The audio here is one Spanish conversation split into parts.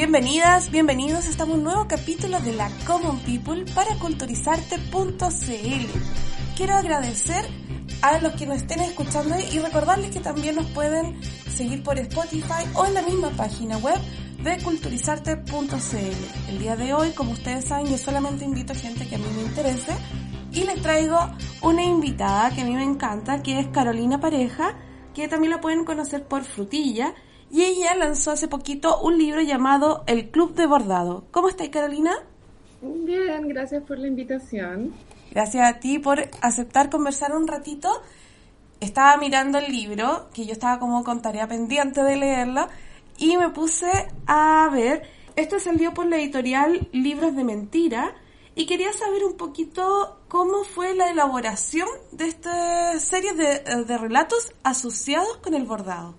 Bienvenidas, bienvenidos. En un nuevo capítulo de la Common People para culturizarte.cl. Quiero agradecer a los que nos estén escuchando y recordarles que también nos pueden seguir por Spotify o en la misma página web de culturizarte.cl. El día de hoy, como ustedes saben, yo solamente invito a gente que a mí me interese y les traigo una invitada que a mí me encanta, que es Carolina Pareja, que también la pueden conocer por Frutilla y ella lanzó hace poquito un libro llamado El Club de Bordado. ¿Cómo estás, Carolina? Bien, gracias por la invitación. Gracias a ti por aceptar conversar un ratito. Estaba mirando el libro, que yo estaba como con tarea pendiente de leerlo, y me puse a ver. Este salió por la editorial Libros de Mentira, y quería saber un poquito cómo fue la elaboración de esta serie de, de relatos asociados con el bordado.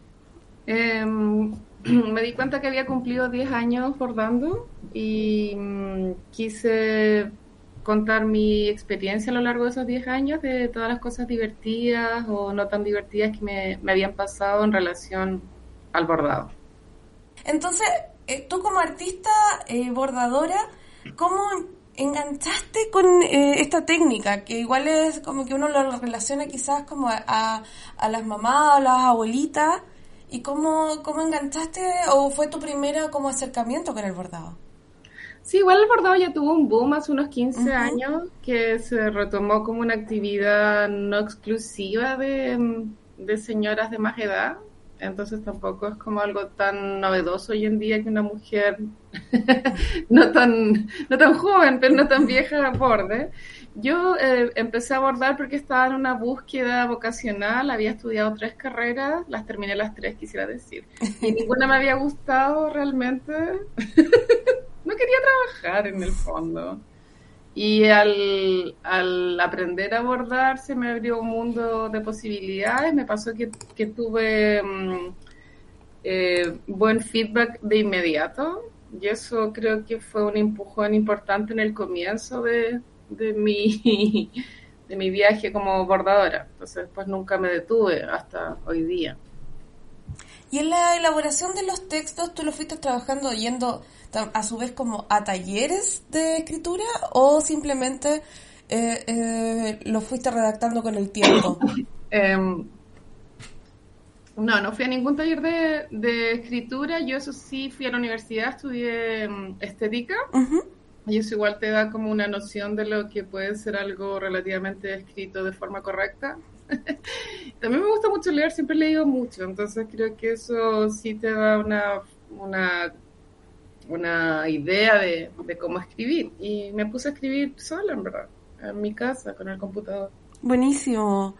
Eh, me di cuenta que había cumplido 10 años bordando y mm, quise contar mi experiencia a lo largo de esos 10 años, de todas las cosas divertidas o no tan divertidas que me, me habían pasado en relación al bordado. Entonces, eh, tú como artista eh, bordadora, ¿cómo enganchaste con eh, esta técnica? Que igual es como que uno lo relaciona quizás como a, a, a las mamás o las abuelitas, ¿Y cómo, cómo enganchaste o fue tu primero como acercamiento con el bordado? Sí, igual el bordado ya tuvo un boom hace unos 15 años que se retomó como una actividad no exclusiva de, de, señoras de más edad. Entonces tampoco es como algo tan novedoso hoy en día que una mujer no tan no tan joven, pero no tan vieja borde. Yo eh, empecé a abordar porque estaba en una búsqueda vocacional, había estudiado tres carreras, las terminé las tres, quisiera decir, y ninguna me había gustado realmente. no quería trabajar en el fondo. Y al, al, aprender a abordar se me abrió un mundo de posibilidades, me pasó que, que tuve um, eh, buen feedback de inmediato y eso creo que fue un empujón importante en el comienzo de, de mi, de mi viaje como bordadora. Entonces después nunca me detuve hasta hoy día. Y en la elaboración de los textos, ¿tú lo fuiste trabajando yendo a su vez como a talleres de escritura o simplemente eh, eh, lo fuiste redactando con el tiempo? eh, no, no fui a ningún taller de, de, escritura. Yo eso sí fui a la universidad, estudié um, estética. Uh -huh. Y eso igual te da como una noción de lo que puede ser algo relativamente escrito de forma correcta. También me gusta mucho leer, siempre he leído mucho, entonces creo que eso sí te da una, una, una idea de, de cómo escribir. Y me puse a escribir sola, en verdad, en mi casa, con el computador. Buenísimo.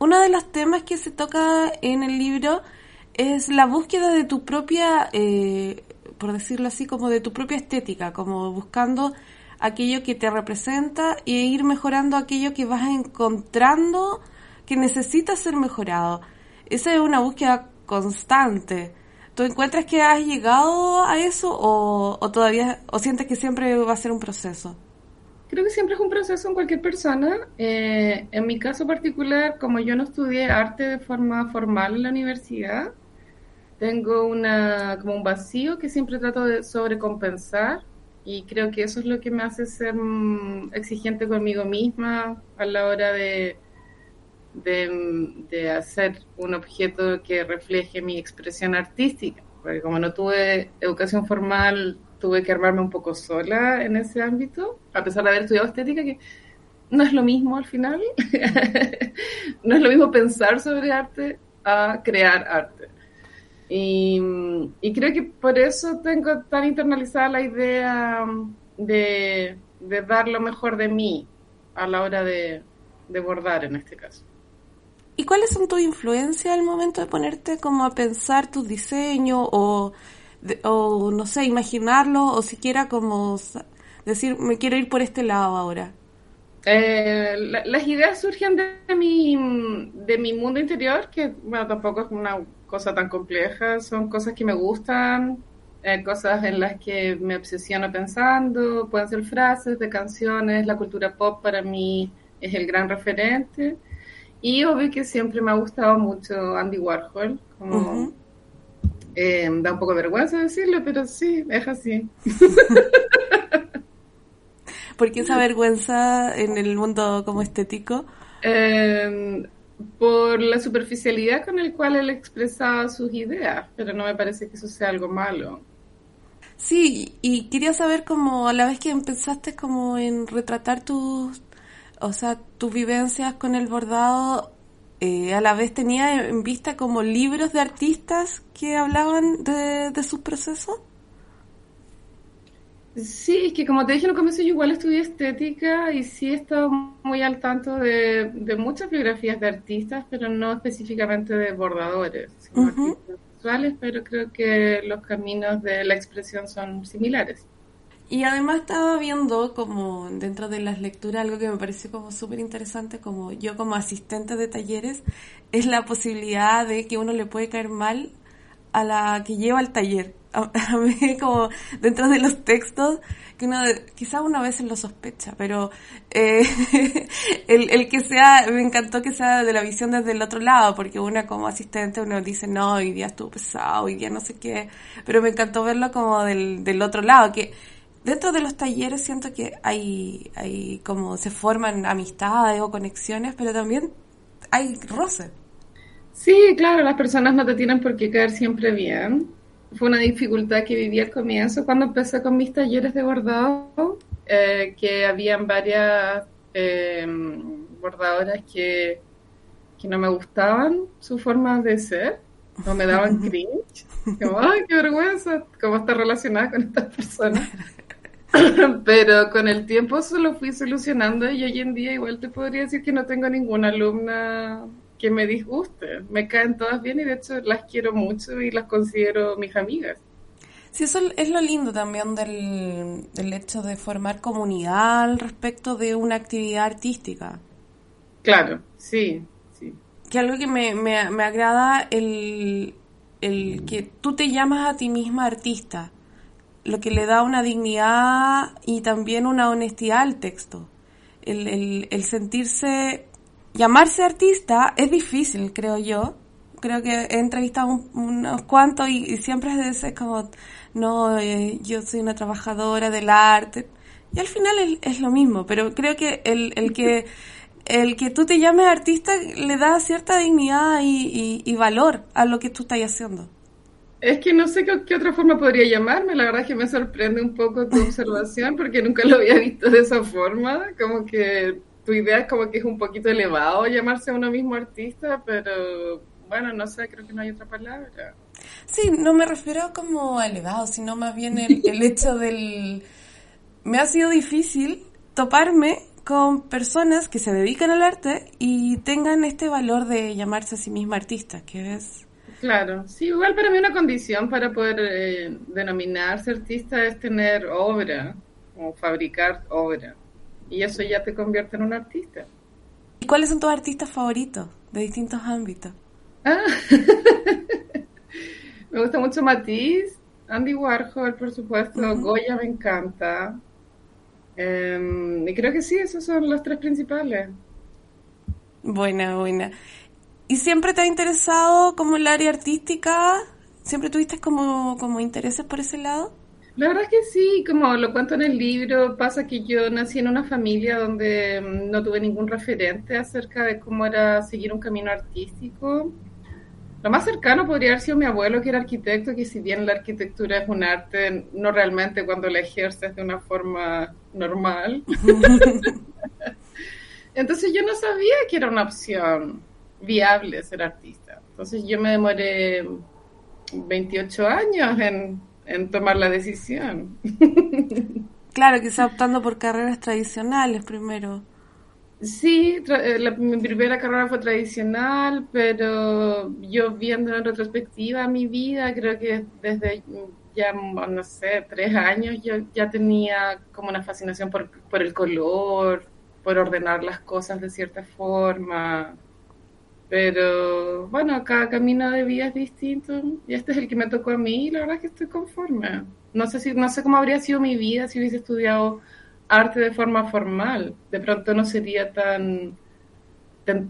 Uno de los temas que se toca en el libro es la búsqueda de tu propia eh, por decirlo así, como de tu propia estética, como buscando aquello que te representa e ir mejorando aquello que vas encontrando que necesita ser mejorado. Esa es una búsqueda constante. ¿Tú encuentras que has llegado a eso o, o todavía o sientes que siempre va a ser un proceso? Creo que siempre es un proceso en cualquier persona. Eh, en mi caso particular, como yo no estudié arte de forma formal en la universidad, tengo una, como un vacío que siempre trato de sobrecompensar y creo que eso es lo que me hace ser exigente conmigo misma a la hora de, de, de, hacer un objeto que refleje mi expresión artística. Porque como no tuve educación formal, tuve que armarme un poco sola en ese ámbito, a pesar de haber estudiado estética, que no es lo mismo al final. no es lo mismo pensar sobre arte a crear arte. Y, y, creo que por eso tengo tan internalizada la idea de, de dar lo mejor de mí a la hora de, de, bordar en este caso. ¿Y cuáles son tus influencias al momento de ponerte como a pensar tus diseños o, de, o no sé, imaginarlo o siquiera como decir, me quiero ir por este lado ahora? Eh, la, las ideas surgen de, mi, de mi mundo interior, que bueno, tampoco es una cosa tan compleja, son cosas que me gustan, eh, cosas en las que me obsesiono pensando, pueden ser frases de canciones, la cultura pop para mí es el gran referente. Y obvio que siempre me ha gustado mucho Andy Warhol, como uh -huh. Eh, da un poco de vergüenza decirlo, pero sí, es así. ¿Por qué esa vergüenza en el mundo como estético? Eh, por la superficialidad con el cual él expresaba sus ideas, pero no me parece que eso sea algo malo. Sí, y quería saber como a la vez que empezaste como en retratar tus, o sea, tus vivencias con el bordado, eh, a la vez tenía en vista como libros de artistas que hablaban de, de sus procesos. Sí, es que como te dije en un comienzo, yo igual estudié estética y sí he estado muy al tanto de, de muchas biografías de artistas, pero no específicamente de bordadores, sino artistas visuales, pero creo que los caminos de la expresión son similares. Y además estaba viendo como dentro de las lecturas algo que me pareció como súper interesante, como yo como asistente de talleres, es la posibilidad de que uno le puede caer mal a la que lleva el taller. A, mí como dentro de los textos, que uno quizás uno a veces lo sospecha, pero eh, el, el que sea, me encantó que sea de la visión desde el otro lado, porque uno como asistente uno dice, no, hoy día estuvo pesado, hoy día no sé qué, pero me encantó verlo como del, del otro lado, que dentro de los talleres siento que hay, hay como se forman amistades o conexiones, pero también hay roce. Sí, claro, las personas no te tienen por qué caer siempre bien. Fue una dificultad que viví al comienzo cuando empecé con mis talleres de bordado, eh, que habían varias eh, bordadoras que, que no me gustaban su forma de ser, no me daban cringe. Como, ay, qué vergüenza, cómo está relacionada con estas personas. Pero con el tiempo eso lo fui solucionando y hoy en día igual te podría decir que no tengo ninguna alumna que me disguste. Me caen todas bien y de hecho las quiero mucho y las considero mis amigas. Sí, eso es lo lindo también del, del hecho de formar comunidad al respecto de una actividad artística. Claro, sí, sí. Que algo que me, me, me agrada el, el que tú te llamas a ti misma artista, lo que le da una dignidad y también una honestidad al texto. El, el, el sentirse llamarse artista es difícil, creo yo. Creo que he entrevistado un, unos cuantos y, siempre es, como, no, eh, yo soy una trabajadora del arte. Y al final es, es lo mismo, pero creo que el, el que el que tú te llames artista le da cierta dignidad y, y, y valor a lo que tú estás haciendo. Es que no sé qué, qué, otra forma podría llamarme, la verdad es que me sorprende un poco tu observación porque nunca lo había visto de esa forma, como que tu idea es como que es un poquito elevado llamarse a uno mismo artista, pero bueno, no sé, creo que no hay otra palabra. Sí, no me refiero como elevado, sino más bien el, el hecho del... Me ha sido difícil toparme con personas que se dedican al arte y tengan este valor de llamarse a sí misma artista, que es... Claro, sí, igual para mí una condición para poder eh, denominarse artista es tener obra, o fabricar obra. Y eso ya te convierte en un artista. ¿Y cuáles son tus artistas favoritos de distintos ámbitos? Ah. me gusta mucho Matisse, Andy Warhol, por supuesto, uh -huh. Goya me encanta. Um, y creo que sí, esos son los tres principales. Buena, buena. ¿Y siempre te ha interesado como el área artística? ¿Siempre tuviste como, como intereses por ese lado? La verdad es que sí, como lo cuento en el libro, pasa que yo nací en una familia donde no tuve ningún referente acerca de cómo era seguir un camino artístico. Lo más cercano podría haber sido mi abuelo, que era arquitecto, que si bien la arquitectura es un arte, no realmente cuando la ejerces de una forma normal. Entonces yo no sabía que era una opción viable ser artista. Entonces yo me demoré 28 años en, en tomar la decisión. claro, quizá optando por carreras tradicionales primero. Sí, la, mi primera carrera fue tradicional, pero yo viendo en retrospectiva mi vida, creo que desde ya, no sé, tres años yo ya tenía como una fascinación por, por el color, por ordenar las cosas de cierta forma. Pero bueno, cada camino de vida es distinto y este es el que me tocó a mí y la verdad es que estoy conforme. No sé si no sé cómo habría sido mi vida si hubiese estudiado arte de forma formal. De pronto no sería tan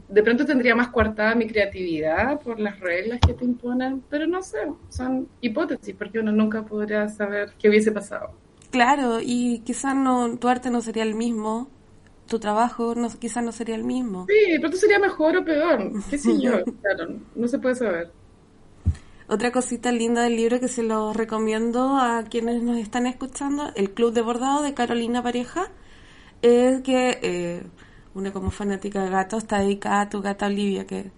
de pronto tendría más coartada mi creatividad por las reglas que te imponen, pero no sé, son hipótesis, porque uno nunca podría saber qué hubiese pasado. Claro, y quizás no, tu arte no sería el mismo, tu trabajo no, quizás no sería el mismo. Sí, de pronto sería mejor o peor, qué sé yo, claro, no se puede saber. Otra cosita linda del libro que se lo recomiendo a quienes nos están escuchando, el Club de Bordado de Carolina Pareja, es que eh, una como fanática de gatos está dedicada a tu gata Olivia, que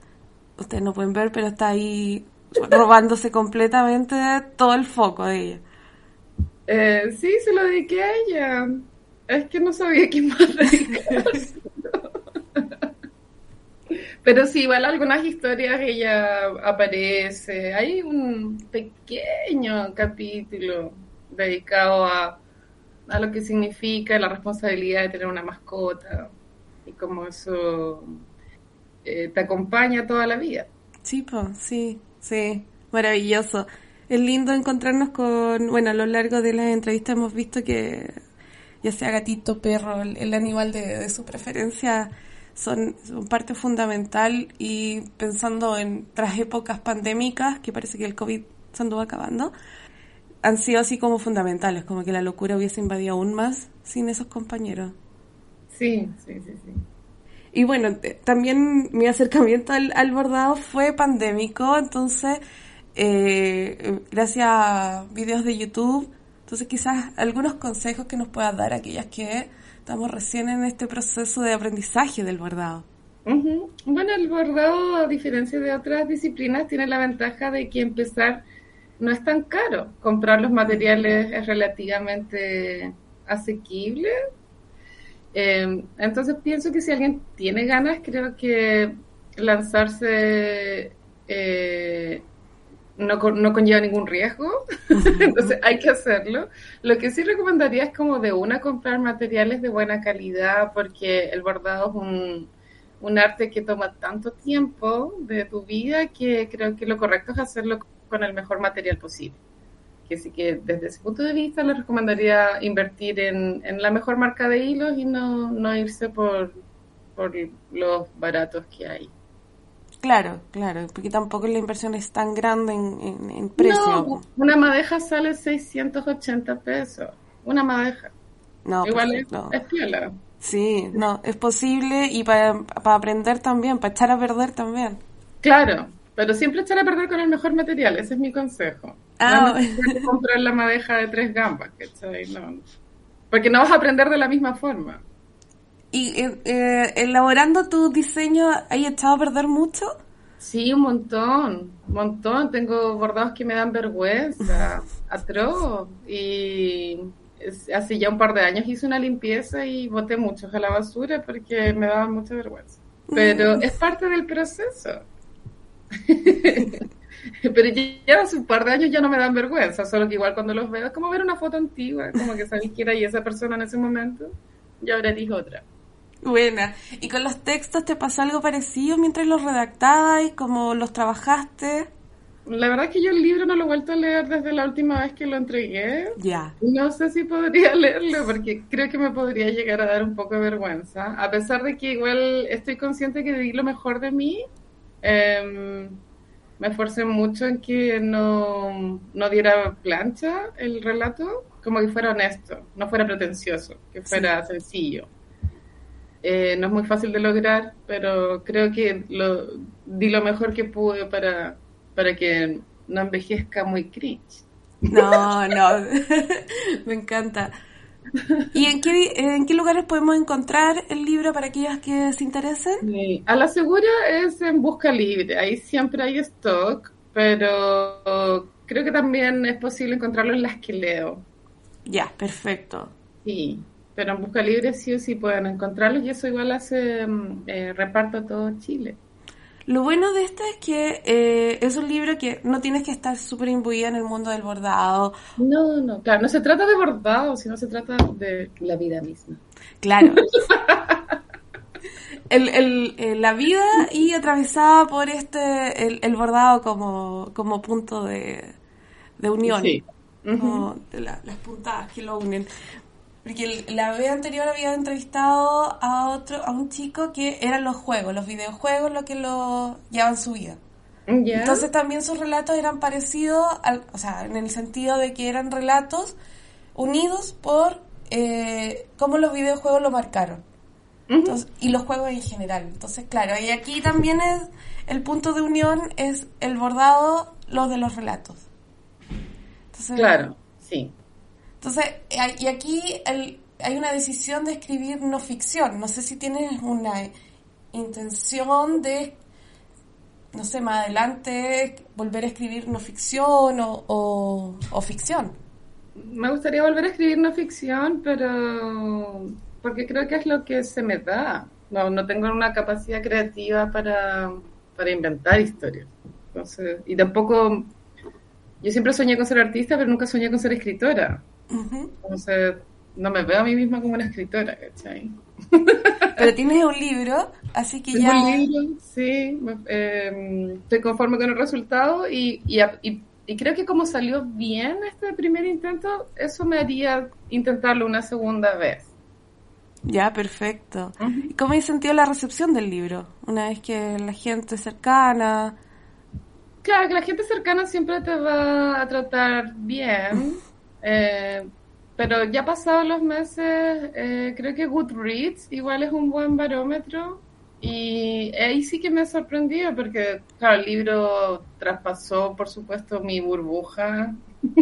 ustedes no pueden ver, pero está ahí robándose completamente todo el foco de ella. Eh, sí, se lo dediqué a ella. Es que no sabía quién más Pero sí, igual algunas historias ella aparece. Hay un pequeño capítulo dedicado a, a lo que significa la responsabilidad de tener una mascota y cómo eso eh, te acompaña toda la vida. Sí, pues, sí, sí, maravilloso. Es lindo encontrarnos con, bueno, a lo largo de las entrevistas hemos visto que ya sea gatito, perro, el, animal de, su preferencia son, son, parte fundamental y pensando en tras épocas pandémicas, que parece que el COVID se anduvo acabando, han sido así como fundamentales, como que la locura hubiese invadido aún más sin esos compañeros. Sí, sí, sí, sí. Y bueno, también mi acercamiento al, bordado fue pandémico, entonces, eh, gracias a videos de YouTube, entonces quizás algunos consejos que nos puedas dar aquellas que estamos recién en este proceso de aprendizaje del bordado. Bueno, el bordado, a diferencia de otras disciplinas, tiene la ventaja de que empezar no es tan caro. Comprar los materiales es relativamente asequible eh, entonces pienso que si alguien tiene ganas, creo que lanzarse eh, no, no, conlleva ningún riesgo, entonces hay que hacerlo. Lo que sí recomendaría es como de una comprar materiales de buena calidad, porque el bordado es un, un arte que toma tanto tiempo de tu vida que creo que lo correcto es hacerlo con el mejor material posible que sí que desde ese punto de vista le recomendaría invertir en, la mejor marca de hilos y no, no irse por, por los baratos que hay. Claro, claro, porque tampoco la inversión es tan grande en, en, precio. una madeja sale 680 pesos, una madeja. No, Igual es, es piola. Sí, no, es posible y para, aprender también, para echar a perder también. Claro, pero siempre echar a perder con el mejor material, ese es mi consejo. Ah, no comprar la madeja de tres gambas, No. Porque no vas a aprender de la misma forma. ¿Y eh, eh, elaborando tu diseño, hay echado a perder mucho? Sí, un montón, un montón. Tengo bordados que me dan vergüenza, atroz. Y hace ya un par de años hice una limpieza y boté muchos a la basura porque me daban mucha vergüenza. Pero mm. es parte del proceso. Pero ya hace un par de años ya no me dan vergüenza, solo que igual cuando los veo es como ver una foto antigua, como que sabéis que era y esa persona en ese momento, y ahora eres otra. Buena. ¿Y con los textos te pasó algo parecido mientras los redactabas, como los trabajaste? La verdad es que yo el libro no lo he vuelto a leer desde la última vez que lo entregué. Ya. No sé si podría leerlo porque creo que me podría llegar a dar un poco de vergüenza. A pesar de que igual estoy consciente que di lo mejor de mí, eh, me esforcé mucho en que no, no, diera plancha el relato, como que fuera honesto, no fuera pretencioso, que fuera sencillo. Eh, no es muy fácil de lograr, pero creo que lo, di lo mejor que pude para, para que no envejezca muy cringe. No, no, me encanta. ¿Y en qué, en qué lugares podemos encontrar el libro para aquellas que se interesen? A la segura es en Busca Libre, ahí siempre hay stock, pero creo que también es posible encontrarlo en las que leo. Ya, perfecto. Sí, pero en Busca Libre sí o sí pueden encontrarlo y eso igual hace mm, eh, reparto a todo Chile. Lo bueno de esto es que eh, es un libro que no tienes que estar súper imbuida en el mundo del bordado. No, no, claro, no se trata de bordado, sino se trata de la vida misma. Claro. el, el, eh, la vida y atravesada por este, el, bordado como, como punto de, de unión. Sí. Como de las puntadas que lo unen. Porque la vez anterior había entrevistado a otro, a un chico que eran los juegos, los videojuegos lo que lo llevaban su vida. Entonces también sus relatos eran parecidos, al, o sea, en el sentido de que eran relatos unidos por eh, cómo los videojuegos lo marcaron. y los juegos en general. Entonces, claro, y aquí también es el punto de unión es el bordado, los de los relatos. claro, sí. Entonces, y aquí hay una decisión de escribir no ficción. No sé si tienes una intención de, no sé, más adelante volver a escribir no ficción o, o, ficción. Me gustaría volver a escribir no ficción, pero porque creo que es lo que se me da. No, no tengo una capacidad creativa para, para inventar historias. Entonces, y tampoco, yo siempre soñé con ser artista, pero nunca soñé con ser escritora. Entonces, no me veo a mí misma como una escritora, ¿cachai? Pero tienes un libro, así que ya... un libro, sí. Eh, estoy conforme con el resultado y, y, y, creo que como salió bien este primer intento, eso me haría intentarlo una segunda vez. Ya, perfecto. ¿Y cómo has sentido la recepción del libro? Una vez que la gente cercana... Claro, que la gente cercana siempre te va a tratar bien. Eh, pero ya pasados los meses, eh, creo que Goodreads igual es un buen barómetro. Y ahí sí que me ha sorprendido porque, claro, el libro traspasó, por supuesto, mi burbuja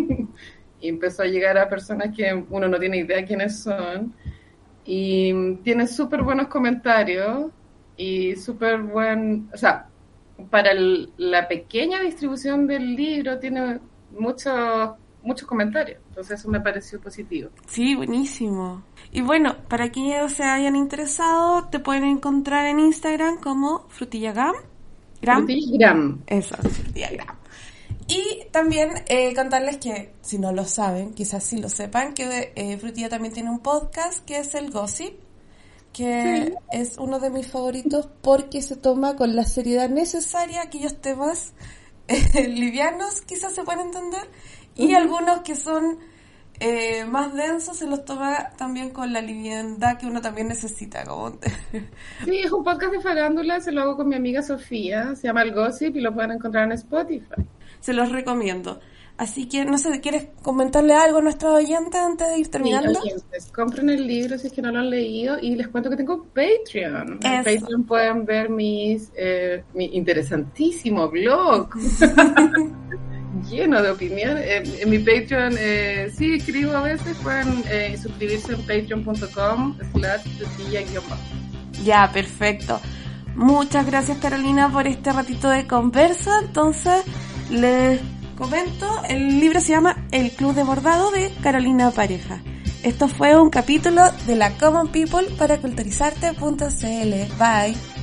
y empezó a llegar a personas que uno no tiene idea quiénes son. Y tiene súper buenos comentarios y súper buen, o sea, para la pequeña distribución del libro tiene muchos muchos comentarios. Entonces eso me pareció positivo. Sí, buenísimo. Y bueno, para quienes se hayan interesado, te pueden encontrar en Instagram como frutillagram. Gram. Frutillagram. Eso, frutillagram. Y también eh, contarles que, si no lo saben, quizás sí lo sepan, que eh, Frutilla también tiene un podcast que es el Gossip, que es uno de mis favoritos porque se toma con la seriedad necesaria aquellos temas eh, livianos, quizás se pueden entender, y algunos que son eh, más densos se los toma también con la liviandad que uno también necesita. Como... sí, es un podcast de farándula, se lo hago con mi amiga Sofía, se llama El Gossip y lo pueden encontrar en Spotify. Se los recomiendo. Así que, no sé, ¿quieres comentarle algo a nuestros oyentes antes de ir terminando? Sí, compren el libro si es que no lo han leído y les cuento que tengo Patreon. En Patreon pueden ver mis, eh, mi interesantísimo blog. lleno de opinión. en mi Patreon eh, sí escribo a veces, pueden eh, suscribirse en patreon.com slash Ya, perfecto. Muchas gracias Carolina por este ratito de conversa. Entonces, les comento, el libro se llama El Club de Bordado de Carolina Pareja. Esto fue un capítulo de la Common People para culturizarte.cl. Bye.